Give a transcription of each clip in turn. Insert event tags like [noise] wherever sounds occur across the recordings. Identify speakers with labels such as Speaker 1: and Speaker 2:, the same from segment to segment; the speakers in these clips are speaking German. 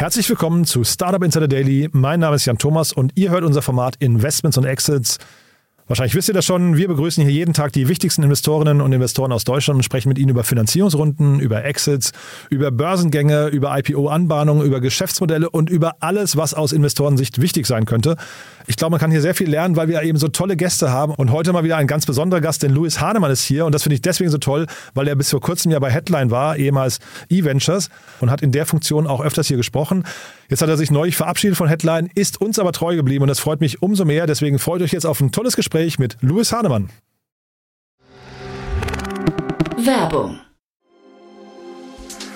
Speaker 1: Herzlich willkommen zu Startup Insider Daily. Mein Name ist Jan Thomas und ihr hört unser Format Investments und Exits. Wahrscheinlich wisst ihr das schon. Wir begrüßen hier jeden Tag die wichtigsten Investorinnen und Investoren aus Deutschland und sprechen mit ihnen über Finanzierungsrunden, über Exits, über Börsengänge, über IPO-Anbahnungen, über Geschäftsmodelle und über alles, was aus Investorensicht wichtig sein könnte. Ich glaube, man kann hier sehr viel lernen, weil wir eben so tolle Gäste haben. Und heute mal wieder ein ganz besonderer Gast, denn Louis Hahnemann ist hier. Und das finde ich deswegen so toll, weil er bis vor kurzem ja bei Headline war, ehemals E-Ventures, und hat in der Funktion auch öfters hier gesprochen. Jetzt hat er sich neulich verabschiedet von Headline, ist uns aber treu geblieben und das freut mich umso mehr. Deswegen freut euch jetzt auf ein tolles Gespräch mit Louis Hahnemann.
Speaker 2: Werbung.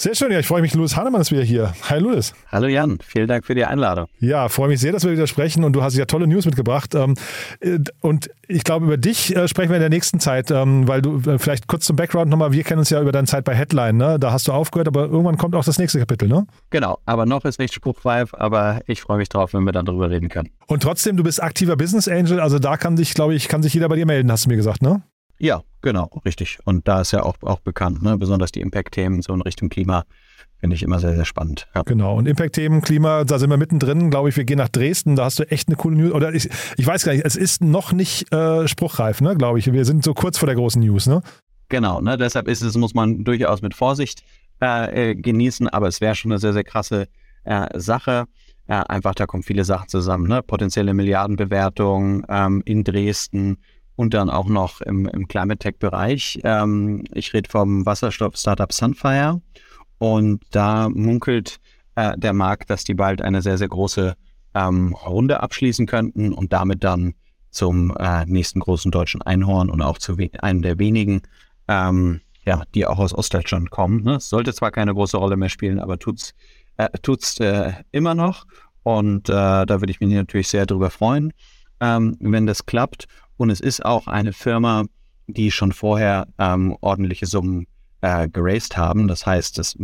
Speaker 1: Sehr schön, ja, ich freue mich, Louis Hahnemann ist wieder hier. Hi Louis.
Speaker 3: Hallo Jan, vielen Dank für die Einladung.
Speaker 1: Ja, freue mich sehr, dass wir wieder sprechen und du hast ja tolle News mitgebracht. Ähm, äh, und ich glaube, über dich äh, sprechen wir in der nächsten Zeit, ähm, weil du äh, vielleicht kurz zum Background nochmal, wir kennen uns ja über deine Zeit bei Headline, ne? Da hast du aufgehört, aber irgendwann kommt auch das nächste Kapitel, ne?
Speaker 3: Genau, aber noch ist nicht spruchreif, aber ich freue mich drauf, wenn wir dann drüber reden können.
Speaker 1: Und trotzdem, du bist aktiver Business Angel, also da kann sich, glaube ich, kann sich jeder bei dir melden, hast du mir gesagt, ne?
Speaker 3: Ja, genau, richtig. Und da ist ja auch, auch bekannt, ne? besonders die Impact-Themen so in Richtung Klima Finde ich immer sehr, sehr spannend.
Speaker 1: Ja. Genau. Und Impact-Themen, Klima, da sind wir mittendrin. Glaube ich, wir gehen nach Dresden. Da hast du echt eine coole News. Oder ich, ich weiß gar nicht, es ist noch nicht äh, spruchreif, ne, glaube ich. Wir sind so kurz vor der großen News, ne?
Speaker 3: Genau, ne? Deshalb ist es, muss man durchaus mit Vorsicht äh, äh genießen, aber es wäre schon eine sehr, sehr krasse äh, Sache. Äh, einfach, da kommen viele Sachen zusammen, ne? Potenzielle Milliardenbewertung ähm, in Dresden und dann auch noch im, im Climate Tech-Bereich. Ähm, ich rede vom Wasserstoff-Startup Sunfire. Und da munkelt äh, der Markt, dass die bald eine sehr, sehr große ähm, Runde abschließen könnten und damit dann zum äh, nächsten großen deutschen Einhorn und auch zu einem der wenigen, ähm, ja, die auch aus Ostdeutschland kommen. Ne? Sollte zwar keine große Rolle mehr spielen, aber tut's, äh, tut's äh, immer noch. Und äh, da würde ich mich natürlich sehr drüber freuen, ähm, wenn das klappt. Und es ist auch eine Firma, die schon vorher ähm, ordentliche Summen äh, geraced haben. Das heißt, es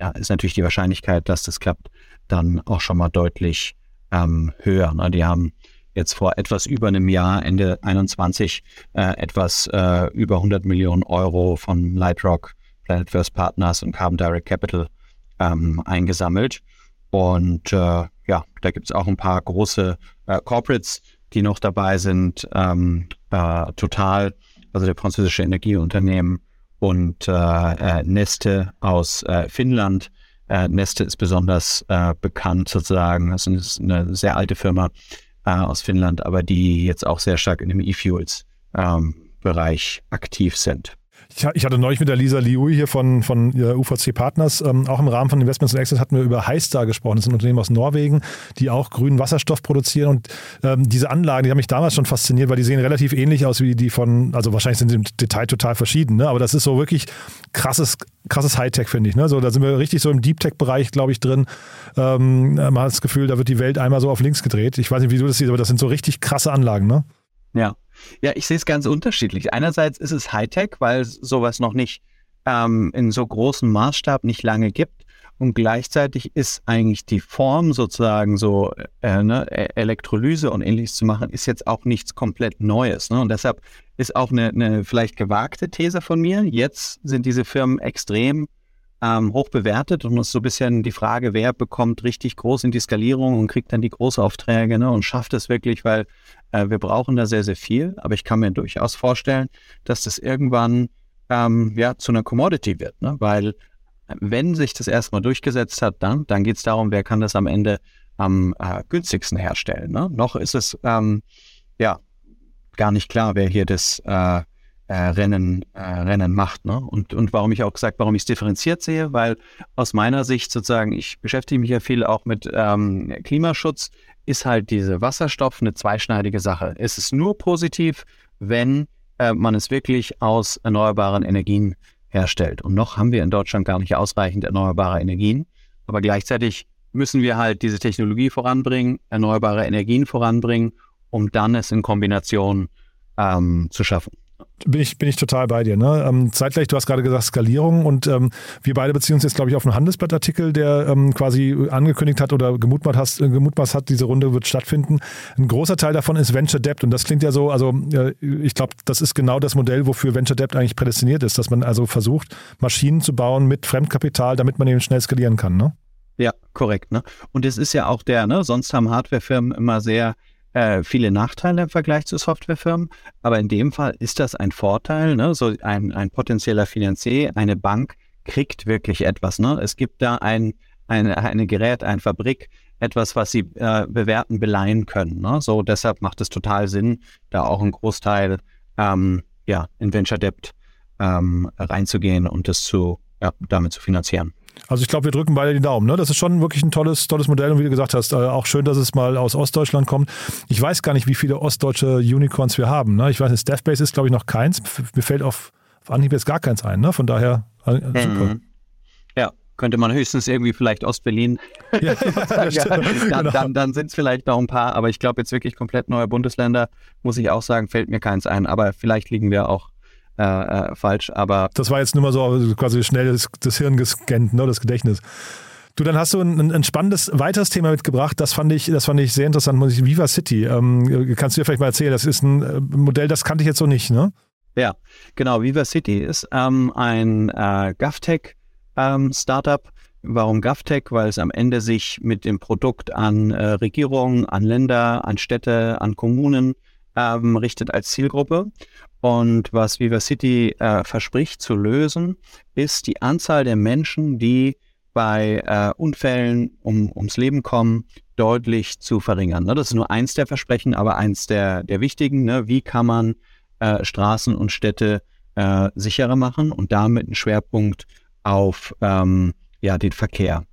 Speaker 3: ja, ist natürlich die Wahrscheinlichkeit, dass das klappt, dann auch schon mal deutlich ähm, höher. Ne? Die haben jetzt vor etwas über einem Jahr, Ende 21, äh, etwas äh, über 100 Millionen Euro von Lightrock, Planet First Partners und Carbon Direct Capital ähm, eingesammelt. Und äh, ja, da gibt es auch ein paar große äh, Corporates, die noch dabei sind. Ähm, äh, Total, also der französische Energieunternehmen, und äh, äh, Neste aus äh, Finnland. Äh, Neste ist besonders bekannt sozusagen. Das ist eine sehr alte Firma aus Finnland, aber die jetzt auch sehr stark in dem E-Fuels-Bereich ähm, aktiv sind.
Speaker 1: Ich hatte neulich mit der Lisa Liui hier von, von UVC Partners, ähm, auch im Rahmen von Investments und Exits hatten wir über Highstar gesprochen. Das ist ein Unternehmen aus Norwegen, die auch grünen Wasserstoff produzieren. Und ähm, diese Anlagen, die haben mich damals schon fasziniert, weil die sehen relativ ähnlich aus wie die von, also wahrscheinlich sind sie im Detail total verschieden, ne? aber das ist so wirklich krasses, krasses Hightech, finde ich. Ne? So, da sind wir richtig so im Deep Tech-Bereich, glaube ich, drin. Ähm, man hat das Gefühl, da wird die Welt einmal so auf links gedreht. Ich weiß nicht, wie du das siehst, aber das sind so richtig krasse Anlagen, ne?
Speaker 3: Ja, ja, ich sehe es ganz unterschiedlich. Einerseits ist es Hightech, weil es sowas noch nicht ähm, in so großem Maßstab nicht lange gibt. Und gleichzeitig ist eigentlich die Form sozusagen so äh, ne, e-, Elektrolyse und ähnliches zu machen, ist jetzt auch nichts komplett Neues. Ne? Und deshalb ist auch eine, eine vielleicht gewagte These von mir. Jetzt sind diese Firmen extrem ähm, hoch bewertet und es ist so ein bisschen die Frage, wer bekommt richtig groß in die Skalierung und kriegt dann die Großaufträge ne, und schafft es wirklich, weil äh, wir brauchen da sehr, sehr viel. Aber ich kann mir durchaus vorstellen, dass das irgendwann ähm, ja, zu einer Commodity wird. Ne? Weil wenn sich das erstmal durchgesetzt hat, dann, dann geht es darum, wer kann das am Ende am äh, günstigsten herstellen. Ne? Noch ist es ähm, ja gar nicht klar, wer hier das äh, äh, Rennen, äh, Rennen macht. Ne? Und, und warum ich auch gesagt, warum ich es differenziert sehe, weil aus meiner Sicht sozusagen, ich beschäftige mich ja viel auch mit ähm, Klimaschutz, ist halt diese Wasserstoff eine zweischneidige Sache. Es ist nur positiv, wenn äh, man es wirklich aus erneuerbaren Energien herstellt. Und noch haben wir in Deutschland gar nicht ausreichend erneuerbare Energien. Aber gleichzeitig müssen wir halt diese Technologie voranbringen, erneuerbare Energien voranbringen, um dann es in Kombination ähm, zu schaffen
Speaker 1: bin ich, bin ich total bei dir. Ne? Ähm, zeitgleich, du hast gerade gesagt Skalierung und ähm, wir beide beziehen uns jetzt, glaube ich, auf einen Handelsblattartikel, der ähm, quasi angekündigt hat oder gemutmaßt, hast, äh, gemutmaßt hat, diese Runde wird stattfinden. Ein großer Teil davon ist Venture Debt und das klingt ja so, also äh, ich glaube, das ist genau das Modell, wofür Venture Debt eigentlich prädestiniert ist, dass man also versucht, Maschinen zu bauen mit Fremdkapital, damit man eben schnell skalieren kann. Ne?
Speaker 3: Ja, korrekt. Ne? Und es ist ja auch der, ne? sonst haben Hardwarefirmen immer sehr äh, viele Nachteile im Vergleich zu Softwarefirmen, aber in dem Fall ist das ein Vorteil. Ne? So ein, ein potenzieller Finanzier, eine Bank kriegt wirklich etwas. Ne? Es gibt da ein, ein eine Gerät, eine Fabrik, etwas, was sie äh, bewerten, beleihen können. Ne? So deshalb macht es total Sinn, da auch ein Großteil ähm, ja, in Venture Debt ähm, reinzugehen und das zu, ja, damit zu finanzieren.
Speaker 1: Also ich glaube, wir drücken beide die Daumen. Ne? Das ist schon wirklich ein tolles, tolles Modell und wie du gesagt hast, äh, auch schön, dass es mal aus Ostdeutschland kommt. Ich weiß gar nicht, wie viele ostdeutsche Unicorns wir haben. Ne? Ich weiß nicht, Staffbase ist, glaube ich, noch keins. Mir fällt auf, auf Anhieb jetzt gar keins ein. Ne? Von daher äh, super. Mhm.
Speaker 3: Ja, könnte man höchstens irgendwie vielleicht Ostberlin. [laughs] Ja, ja, [laughs] dann, genau. dann, dann sind es vielleicht noch ein paar, aber ich glaube jetzt wirklich komplett neue Bundesländer, muss ich auch sagen, fällt mir keins ein. Aber vielleicht liegen wir auch äh, äh, falsch, aber.
Speaker 1: Das war jetzt nur mal so quasi schnell das, das Hirn gescannt, ne, das Gedächtnis. Du, dann hast du ein, ein, spannendes weiteres Thema mitgebracht. Das fand ich, das fand ich sehr interessant. Viva City. Ähm, kannst du dir vielleicht mal erzählen? Das ist ein äh, Modell, das kannte ich jetzt so nicht, ne?
Speaker 3: Ja, genau. Viva City ist ähm, ein äh, GovTech ähm, Startup. Warum GovTech? Weil es am Ende sich mit dem Produkt an äh, Regierungen, an Länder, an Städte, an Kommunen ähm, richtet als Zielgruppe. Und was Viva City äh, verspricht zu lösen, ist die Anzahl der Menschen, die bei äh, Unfällen um, ums Leben kommen, deutlich zu verringern. Ne? Das ist nur eins der Versprechen, aber eins der, der wichtigen. Ne? Wie kann man äh, Straßen und Städte äh, sicherer machen und damit einen Schwerpunkt auf ähm, ja, den Verkehr.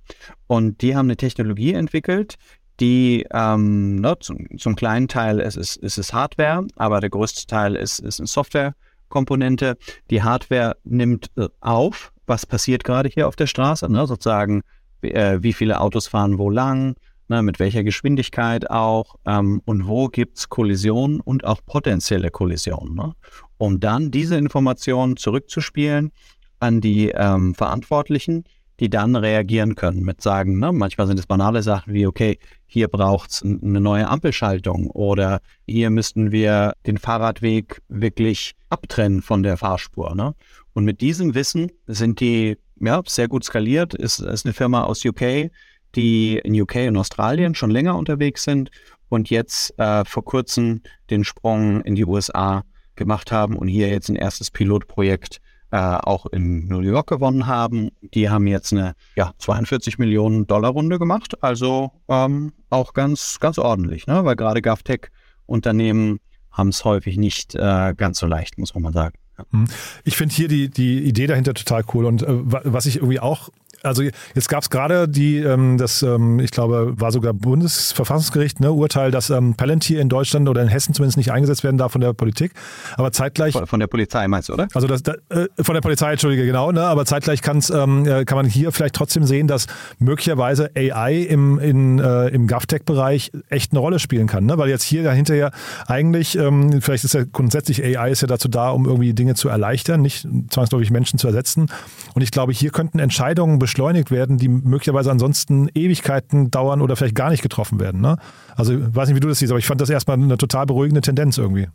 Speaker 3: Und die haben eine Technologie entwickelt, die ähm, ne, zum, zum, kleinen Teil ist es, ist es Hardware, aber der größte Teil ist, ist eine Softwarekomponente. Die Hardware nimmt äh, auf, was passiert gerade hier auf der Straße, ne, sozusagen, wie, äh, wie viele Autos fahren wo lang, ne, mit welcher Geschwindigkeit auch ähm, und wo gibt es Kollisionen und auch potenzielle Kollisionen. Ne, um dann diese Informationen zurückzuspielen an die ähm, Verantwortlichen, die dann reagieren können mit sagen, ne, manchmal sind es banale Sachen wie, okay, hier braucht es eine neue Ampelschaltung oder hier müssten wir den Fahrradweg wirklich abtrennen von der Fahrspur. Ne? Und mit diesem Wissen sind die ja, sehr gut skaliert, ist, ist eine Firma aus UK, die in UK und Australien schon länger unterwegs sind und jetzt äh, vor kurzem den Sprung in die USA gemacht haben und hier jetzt ein erstes Pilotprojekt äh, auch in New York gewonnen haben. Die haben jetzt eine ja, 42 Millionen Dollar Runde gemacht, also ähm, auch ganz, ganz ordentlich, ne? weil gerade GovTech-Unternehmen haben es häufig nicht äh, ganz so leicht, muss man mal sagen.
Speaker 1: Hm. Ich finde hier die, die Idee dahinter total cool und äh, was ich irgendwie auch also jetzt gab es gerade die, ähm, das, ähm, ich glaube, war sogar Bundesverfassungsgericht, ne, Urteil, dass ähm, Palantir in Deutschland oder in Hessen zumindest nicht eingesetzt werden darf von der Politik. Aber zeitgleich.
Speaker 3: Von, von der Polizei meinst du, oder?
Speaker 1: Also das, da, äh, von der Polizei, entschuldige, genau, ne, aber zeitgleich kann's, ähm, äh, kann man hier vielleicht trotzdem sehen, dass möglicherweise AI im, in, äh, im GovTech-Bereich echt eine Rolle spielen kann. Ne? Weil jetzt hier dahinter ja eigentlich, ähm, vielleicht ist ja grundsätzlich AI ist ja dazu da, um irgendwie Dinge zu erleichtern, nicht zwangsläufig Menschen zu ersetzen. Und ich glaube, hier könnten Entscheidungen beschleunigt werden, die möglicherweise ansonsten Ewigkeiten dauern oder vielleicht gar nicht getroffen werden. Ne? Also ich weiß nicht, wie du das siehst, aber ich fand das erstmal eine total beruhigende Tendenz irgendwie.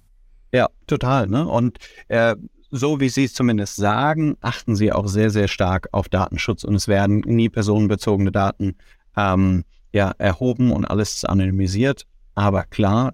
Speaker 3: Ja, total. Ne? Und äh, so wie Sie es zumindest sagen, achten Sie auch sehr, sehr stark auf Datenschutz und es werden nie personenbezogene Daten ähm, ja, erhoben und alles anonymisiert. Aber klar,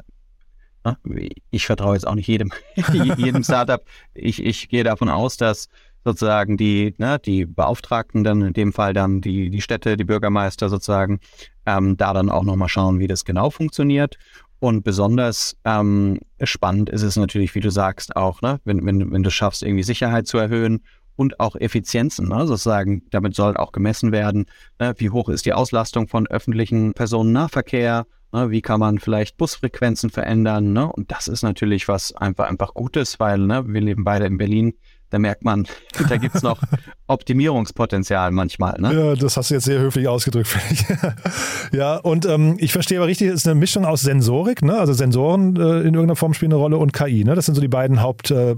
Speaker 3: Ich vertraue jetzt auch nicht jedem, [laughs] jedem Startup. Ich, ich gehe davon aus, dass sozusagen die, ne, die Beauftragten dann in dem Fall dann die, die Städte, die Bürgermeister sozusagen, ähm, da dann auch nochmal schauen, wie das genau funktioniert. Und besonders ähm, spannend ist es natürlich, wie du sagst, auch, ne, wenn, wenn, wenn du schaffst, irgendwie Sicherheit zu erhöhen und auch Effizienzen, ne, sozusagen, damit soll auch gemessen werden, ne, wie hoch ist die Auslastung von öffentlichen Personennahverkehr, ne, wie kann man vielleicht Busfrequenzen verändern, ne, und das ist natürlich was einfach, einfach Gutes, weil ne, wir leben beide in Berlin, da merkt man, [laughs] da gibt es noch Optimierungspotenzial manchmal. Ne?
Speaker 1: Ja, das hast du jetzt sehr höflich ausgedrückt, finde ich. [laughs] ja, und ähm, ich verstehe aber richtig, es ist eine Mischung aus Sensorik, ne? also Sensoren äh, in irgendeiner Form spielen eine Rolle und KI. Ne? Das sind so die beiden Haupt, äh, äh,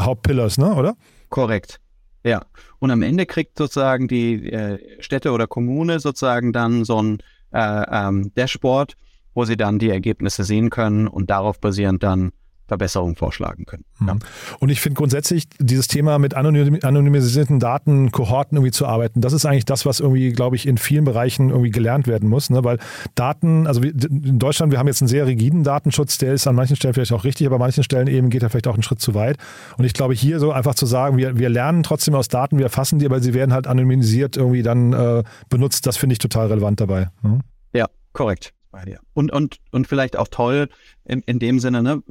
Speaker 1: Hauptpillars, ne? oder?
Speaker 3: Korrekt. Ja. Und am Ende kriegt sozusagen die äh, Städte oder Kommune sozusagen dann so ein äh, ähm, Dashboard, wo sie dann die Ergebnisse sehen können und darauf basierend dann Verbesserungen vorschlagen können. Ja.
Speaker 1: Mhm. Und ich finde grundsätzlich dieses Thema mit anonym, anonymisierten Daten, Kohorten irgendwie zu arbeiten, das ist eigentlich das, was irgendwie, glaube ich, in vielen Bereichen irgendwie gelernt werden muss, ne? weil Daten, also in Deutschland, wir haben jetzt einen sehr rigiden Datenschutz, der ist an manchen Stellen vielleicht auch richtig, aber an manchen Stellen eben geht er vielleicht auch einen Schritt zu weit. Und ich glaube, hier so einfach zu sagen, wir, wir lernen trotzdem aus Daten, wir erfassen die, aber sie werden halt anonymisiert irgendwie dann äh, benutzt, das finde ich total relevant dabei.
Speaker 3: Ne? Ja, korrekt. Und, und, und vielleicht auch toll in, in dem Sinne, ne?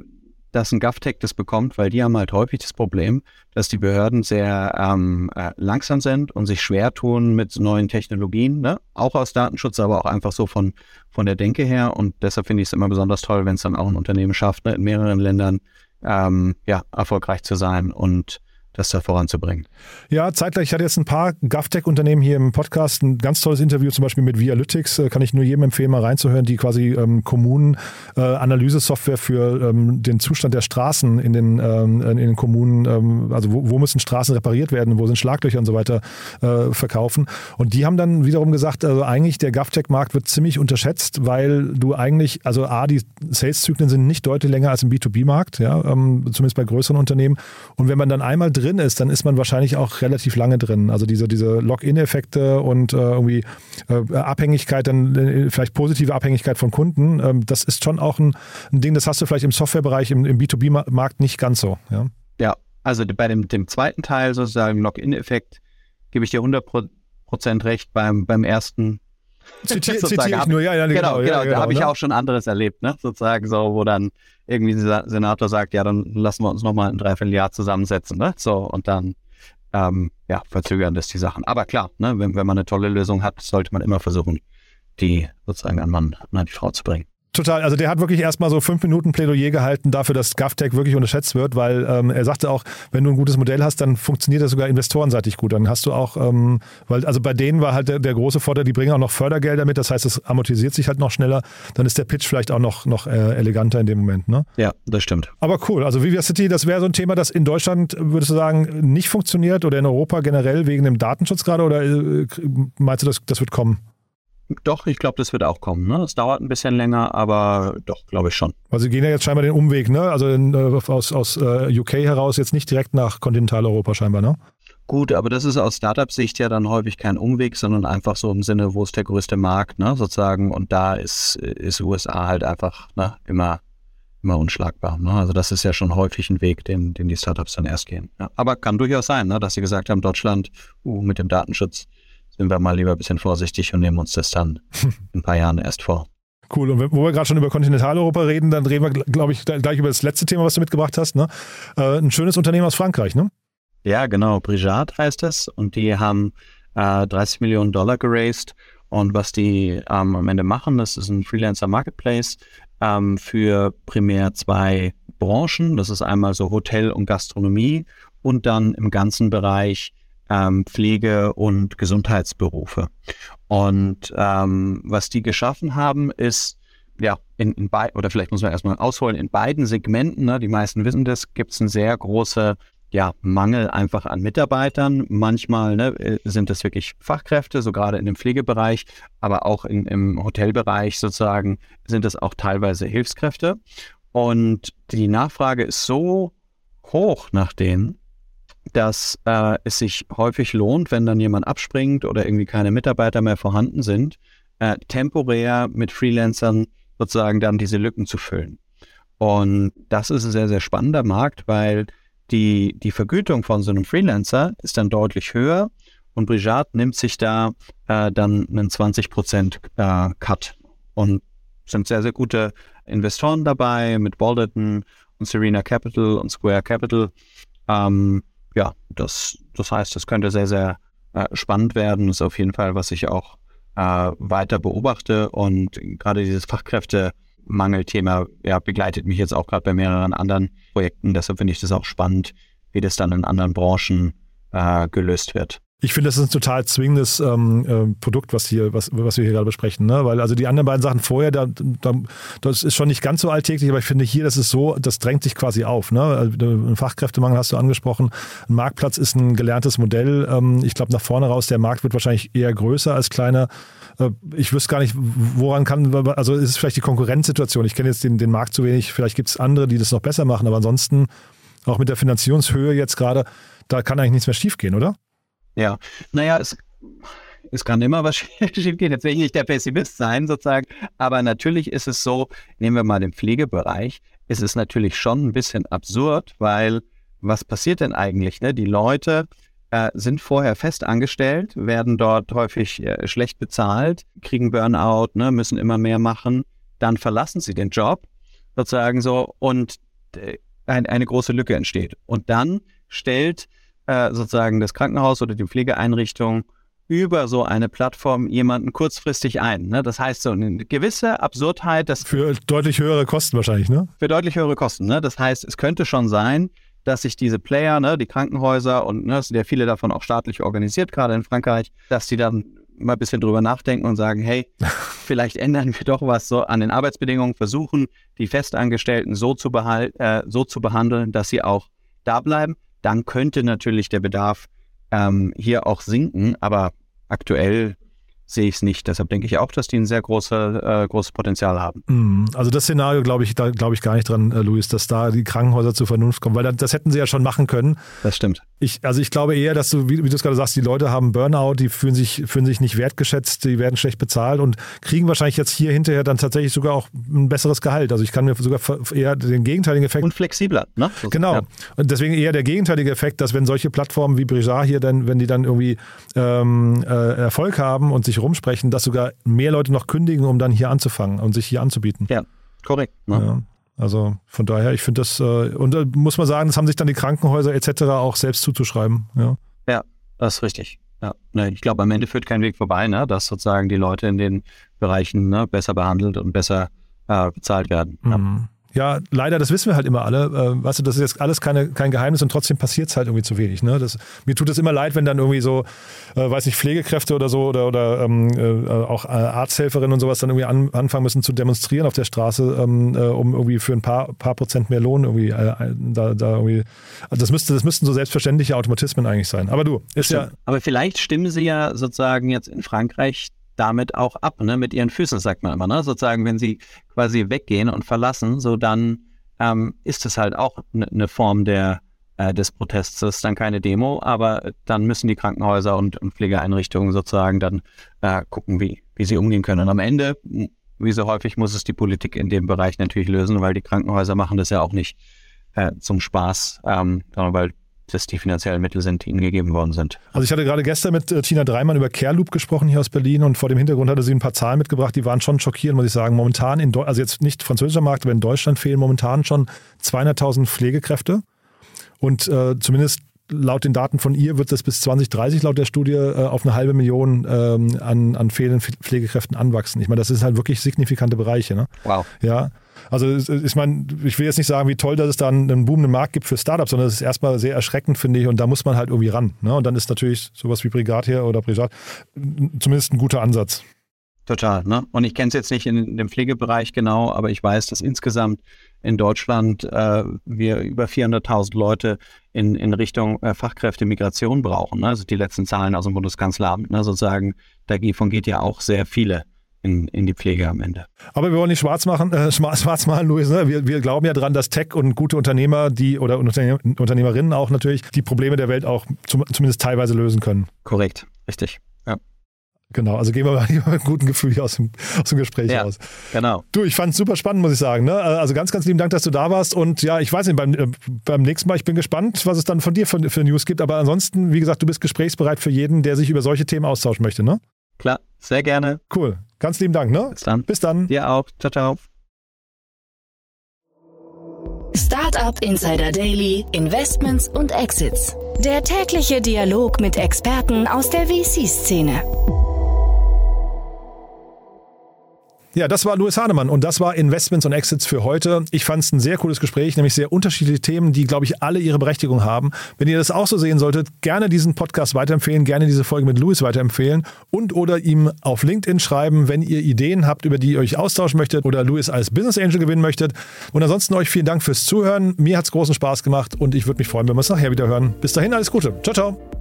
Speaker 3: Dass ein GovTech das bekommt, weil die haben halt häufig das Problem, dass die Behörden sehr ähm, äh, langsam sind und sich schwer tun mit neuen Technologien, ne? auch aus Datenschutz, aber auch einfach so von, von der Denke her. Und deshalb finde ich es immer besonders toll, wenn es dann auch ein Unternehmen schafft, ne? in mehreren Ländern ähm, ja, erfolgreich zu sein und das da voranzubringen.
Speaker 1: Ja, zeitgleich, ich hatte jetzt ein paar GovTech-Unternehmen hier im Podcast, ein ganz tolles Interview zum Beispiel mit Vialytics, äh, kann ich nur jedem empfehlen, mal reinzuhören, die quasi ähm, Kommunen äh, Analysesoftware für ähm, den Zustand der Straßen in den, ähm, in den Kommunen, ähm, also wo, wo, müssen Straßen repariert werden, wo sind Schlaglöcher und so weiter äh, verkaufen. Und die haben dann wiederum gesagt, also eigentlich der GovTech-Markt wird ziemlich unterschätzt, weil du eigentlich, also A, die Sales-Zyklen sind nicht deutlich länger als im B2B-Markt, ja, ähm, zumindest bei größeren Unternehmen. Und wenn man dann einmal drin ist, dann ist man wahrscheinlich auch relativ lange drin. Also diese, diese Login-Effekte und äh, irgendwie äh, Abhängigkeit, dann äh, vielleicht positive Abhängigkeit von Kunden, ähm, das ist schon auch ein, ein, Ding, das hast du vielleicht im Softwarebereich, im, im B2B-Markt nicht ganz so. Ja,
Speaker 3: ja also bei dem, dem zweiten Teil sozusagen Login-Effekt gebe ich dir 100% recht. Beim, beim ersten
Speaker 1: Zitiere zitier [laughs] ich nur, ja, ja,
Speaker 3: genau. Genau, genau, ja, genau da habe ich ne? auch schon anderes erlebt, ne? sozusagen so, wo dann irgendwie ein Senator sagt, ja, dann lassen wir uns nochmal ein Dreivierteljahr zusammensetzen, ne? so, und dann, ähm, ja, verzögern das die Sachen. Aber klar, ne, wenn, wenn man eine tolle Lösung hat, sollte man immer versuchen, die sozusagen an Mann, an die Frau zu bringen.
Speaker 1: Total. Also der hat wirklich erstmal so fünf Minuten Plädoyer gehalten dafür, dass GovTech wirklich unterschätzt wird, weil ähm, er sagte auch, wenn du ein gutes Modell hast, dann funktioniert das sogar investorenseitig gut. Dann hast du auch, ähm, weil also bei denen war halt der, der, große Vorteil, die bringen auch noch Fördergelder mit, das heißt, es amortisiert sich halt noch schneller. Dann ist der Pitch vielleicht auch noch, noch äh, eleganter in dem Moment. Ne?
Speaker 3: Ja, das stimmt.
Speaker 1: Aber cool. Also Vivia City, das wäre so ein Thema, das in Deutschland, würdest du sagen, nicht funktioniert oder in Europa generell wegen dem Datenschutz gerade oder äh, meinst du, das, das wird kommen?
Speaker 3: Doch, ich glaube, das wird auch kommen. Ne? Das dauert ein bisschen länger, aber doch, glaube ich schon.
Speaker 1: Also Sie gehen ja jetzt scheinbar den Umweg, ne? Also in, äh, aus, aus uh, UK heraus jetzt nicht direkt nach Kontinentaleuropa scheinbar, ne?
Speaker 3: Gut, aber das ist aus Startup-Sicht ja dann häufig kein Umweg, sondern einfach so im Sinne, wo ist der größte Markt, ne, sozusagen. Und da ist, ist USA halt einfach ne, immer, immer unschlagbar. Ne? Also das ist ja schon häufig ein Weg, den, den die Startups dann erst gehen. Ja. Aber kann durchaus sein, ne, dass sie gesagt haben, Deutschland, uh, mit dem Datenschutz sind wir mal lieber ein bisschen vorsichtig und nehmen uns das dann in [laughs] ein paar Jahren erst vor.
Speaker 1: Cool. Und wo wir gerade schon über Kontinentaleuropa reden, dann reden wir, glaube ich, gleich über das letzte Thema, was du mitgebracht hast. Ne? Äh, ein schönes Unternehmen aus Frankreich, ne?
Speaker 3: Ja, genau. Brigade heißt es. Und die haben äh, 30 Millionen Dollar geraced. Und was die ähm, am Ende machen, das ist ein Freelancer Marketplace ähm, für primär zwei Branchen. Das ist einmal so Hotel und Gastronomie und dann im ganzen Bereich ähm, Pflege- und Gesundheitsberufe. Und ähm, was die geschaffen haben, ist, ja, in, in beiden, oder vielleicht muss man erstmal ausholen, in beiden Segmenten, ne, die meisten wissen das, gibt es einen sehr großen ja, Mangel einfach an Mitarbeitern. Manchmal ne, äh, sind das wirklich Fachkräfte, so gerade in dem Pflegebereich, aber auch in, im Hotelbereich sozusagen sind es auch teilweise Hilfskräfte. Und die Nachfrage ist so hoch nach denen, dass äh, es sich häufig lohnt, wenn dann jemand abspringt oder irgendwie keine Mitarbeiter mehr vorhanden sind, äh, temporär mit Freelancern sozusagen dann diese Lücken zu füllen. Und das ist ein sehr, sehr spannender Markt, weil die, die Vergütung von so einem Freelancer ist dann deutlich höher und Brijat nimmt sich da äh, dann einen 20% äh, Cut und sind sehr, sehr gute Investoren dabei mit Balderton und Serena Capital und Square Capital. Ähm, ja, das, das heißt, das könnte sehr, sehr äh, spannend werden. Das ist auf jeden Fall, was ich auch äh, weiter beobachte und gerade dieses Fachkräftemangelthema ja, begleitet mich jetzt auch gerade bei mehreren anderen Projekten. Deshalb finde ich das auch spannend, wie das dann in anderen Branchen äh, gelöst wird.
Speaker 1: Ich finde, das ist ein total zwingendes ähm, äh, Produkt, was hier, was, was wir hier gerade besprechen. Ne? Weil also die anderen beiden Sachen vorher, da, da, das ist schon nicht ganz so alltäglich, aber ich finde hier, das ist so, das drängt sich quasi auf. Ne? Also, ein Fachkräftemangel hast du angesprochen. Ein Marktplatz ist ein gelerntes Modell. Ähm, ich glaube, nach vorne raus, der Markt wird wahrscheinlich eher größer als kleiner. Äh, ich wüsste gar nicht, woran kann, also ist es vielleicht die Konkurrenzsituation. Ich kenne jetzt den, den Markt zu wenig. Vielleicht gibt es andere, die das noch besser machen, aber ansonsten auch mit der Finanzierungshöhe jetzt gerade, da kann eigentlich nichts mehr schiefgehen, oder?
Speaker 3: Ja, naja, es, es kann immer was [laughs] schiefgehen. Jetzt will ich nicht der Pessimist sein, sozusagen. Aber natürlich ist es so, nehmen wir mal den Pflegebereich, ist es natürlich schon ein bisschen absurd, weil was passiert denn eigentlich? Ne? Die Leute äh, sind vorher fest angestellt, werden dort häufig äh, schlecht bezahlt, kriegen Burnout, ne? müssen immer mehr machen. Dann verlassen sie den Job, sozusagen so, und äh, ein, eine große Lücke entsteht. Und dann stellt äh, sozusagen das Krankenhaus oder die Pflegeeinrichtung über so eine Plattform jemanden kurzfristig ein. Ne? Das heißt, so eine gewisse Absurdheit. Dass
Speaker 1: für deutlich höhere Kosten wahrscheinlich, ne?
Speaker 3: Für deutlich höhere Kosten. Ne? Das heißt, es könnte schon sein, dass sich diese Player, ne, die Krankenhäuser und ne, sind ja viele davon auch staatlich organisiert, gerade in Frankreich, dass die dann mal ein bisschen drüber nachdenken und sagen, hey, [laughs] vielleicht ändern wir doch was so an den Arbeitsbedingungen, versuchen die Festangestellten so zu, behal äh, so zu behandeln, dass sie auch da bleiben dann könnte natürlich der Bedarf ähm, hier auch sinken. Aber aktuell sehe ich es nicht. Deshalb denke ich auch, dass die ein sehr große, äh, großes Potenzial haben.
Speaker 1: Mhm. Also das Szenario glaube ich, da glaube ich gar nicht dran, äh, Luis, dass da die Krankenhäuser zur Vernunft kommen, weil das, das hätten sie ja schon machen können.
Speaker 3: Das stimmt.
Speaker 1: Ich, also ich glaube eher, dass du, wie, wie du es gerade sagst, die Leute haben Burnout, die fühlen sich, fühlen sich nicht wertgeschätzt, die werden schlecht bezahlt und kriegen wahrscheinlich jetzt hier hinterher dann tatsächlich sogar auch ein besseres Gehalt. Also ich kann mir sogar eher den gegenteiligen Effekt.
Speaker 3: Und flexibler, ne?
Speaker 1: So, genau. Ja. Und deswegen eher der gegenteilige Effekt, dass wenn solche Plattformen wie Brijard hier dann, wenn die dann irgendwie ähm, äh, Erfolg haben und sich rumsprechen, dass sogar mehr Leute noch kündigen, um dann hier anzufangen und sich hier anzubieten.
Speaker 3: Ja, korrekt. Ne?
Speaker 1: Ja. Also von daher, ich finde das, äh, und da muss man sagen, das haben sich dann die Krankenhäuser etc. auch selbst zuzuschreiben. Ja,
Speaker 3: ja das ist richtig. Ja, ne, ich glaube, am Ende führt kein Weg vorbei, ne, dass sozusagen die Leute in den Bereichen ne, besser behandelt und besser äh, bezahlt werden.
Speaker 1: Ja. Mhm. Ja, leider, das wissen wir halt immer alle. Äh, weißt du, das ist jetzt alles keine, kein Geheimnis und trotzdem passiert es halt irgendwie zu wenig. Ne? Das, mir tut es immer leid, wenn dann irgendwie so, äh, weiß nicht, Pflegekräfte oder so oder, oder ähm, äh, auch äh, Arzthelferinnen und sowas dann irgendwie an, anfangen müssen zu demonstrieren auf der Straße, ähm, äh, um irgendwie für ein paar, paar Prozent mehr Lohn irgendwie äh, da, da irgendwie. Also das müsste, das müssten so selbstverständliche Automatismen eigentlich sein. Aber du, ist Stimmt. ja.
Speaker 3: Aber vielleicht stimmen sie ja sozusagen jetzt in Frankreich damit auch ab, ne? mit ihren Füßen, sagt man immer. Ne? Sozusagen, wenn sie quasi weggehen und verlassen, so dann ähm, ist es halt auch eine ne Form der, äh, des Protests. Das ist dann keine Demo, aber dann müssen die Krankenhäuser und, und Pflegeeinrichtungen sozusagen dann äh, gucken, wie, wie sie umgehen können. Und am Ende, wie so häufig, muss es die Politik in dem Bereich natürlich lösen, weil die Krankenhäuser machen das ja auch nicht äh, zum Spaß, ähm, sondern weil das die finanziellen Mittel sind, die ihnen gegeben worden sind.
Speaker 1: Also ich hatte gerade gestern mit äh, Tina Dreimann über Careloop gesprochen hier aus Berlin und vor dem Hintergrund hatte sie ein paar Zahlen mitgebracht, die waren schon schockierend, muss ich sagen. Momentan, in also jetzt nicht französischer Markt, aber in Deutschland fehlen momentan schon 200.000 Pflegekräfte und äh, zumindest laut den Daten von ihr wird das bis 2030 laut der Studie äh, auf eine halbe Million ähm, an, an fehlenden Pflegekräften anwachsen. Ich meine, das sind halt wirklich signifikante Bereiche. Ne?
Speaker 3: Wow.
Speaker 1: Ja. Also ich meine, ich will jetzt nicht sagen, wie toll, dass es da einen, einen boomenden Markt gibt für Startups, sondern es ist erstmal sehr erschreckend, finde ich, und da muss man halt irgendwie ran. Ne? Und dann ist natürlich sowas wie Brigat hier oder Brigat zumindest ein guter Ansatz.
Speaker 3: Total, ne? Und ich kenne es jetzt nicht in dem Pflegebereich genau, aber ich weiß, dass insgesamt in Deutschland äh, wir über 400.000 Leute in, in Richtung äh, Fachkräftemigration brauchen. Ne? Also die letzten Zahlen aus dem Bundeskanzleramt, ne? sozusagen, davon geht ja auch sehr viele in, in die Pflege am Ende.
Speaker 1: Aber wir wollen nicht schwarz machen, äh, [laughs] schwarz malen, Luis. Ne? Wir, wir glauben ja dran, dass Tech und gute Unternehmer, die oder Unternehmerinnen auch natürlich die Probleme der Welt auch zum, zumindest teilweise lösen können.
Speaker 3: Korrekt, richtig.
Speaker 1: Genau, also gehen wir mal [laughs] mit einem guten Gefühl hier aus dem, aus dem Gespräch
Speaker 3: Ja,
Speaker 1: raus.
Speaker 3: genau.
Speaker 1: Du, ich fand es super spannend, muss ich sagen. Ne? Also ganz, ganz lieben Dank, dass du da warst. Und ja, ich weiß nicht, beim, äh, beim nächsten Mal, ich bin gespannt, was es dann von dir für, für News gibt. Aber ansonsten, wie gesagt, du bist gesprächsbereit für jeden, der sich über solche Themen austauschen möchte. Ne?
Speaker 3: Klar, sehr gerne.
Speaker 1: Cool. Ganz lieben Dank. Ne?
Speaker 3: Bis dann.
Speaker 1: Bis dann.
Speaker 3: Dir auch. Ciao, ciao.
Speaker 2: Startup Insider Daily, Investments und Exits. Der tägliche Dialog mit Experten aus der VC-Szene.
Speaker 1: Ja, das war Louis Hahnemann und das war Investments und Exits für heute. Ich fand es ein sehr cooles Gespräch, nämlich sehr unterschiedliche Themen, die, glaube ich, alle ihre Berechtigung haben. Wenn ihr das auch so sehen solltet, gerne diesen Podcast weiterempfehlen, gerne diese Folge mit Louis weiterempfehlen und oder ihm auf LinkedIn schreiben, wenn ihr Ideen habt, über die ihr euch austauschen möchtet oder Louis als Business Angel gewinnen möchtet. Und ansonsten euch vielen Dank fürs Zuhören. Mir hat es großen Spaß gemacht und ich würde mich freuen, wenn wir es nachher wieder hören. Bis dahin, alles Gute. Ciao, ciao.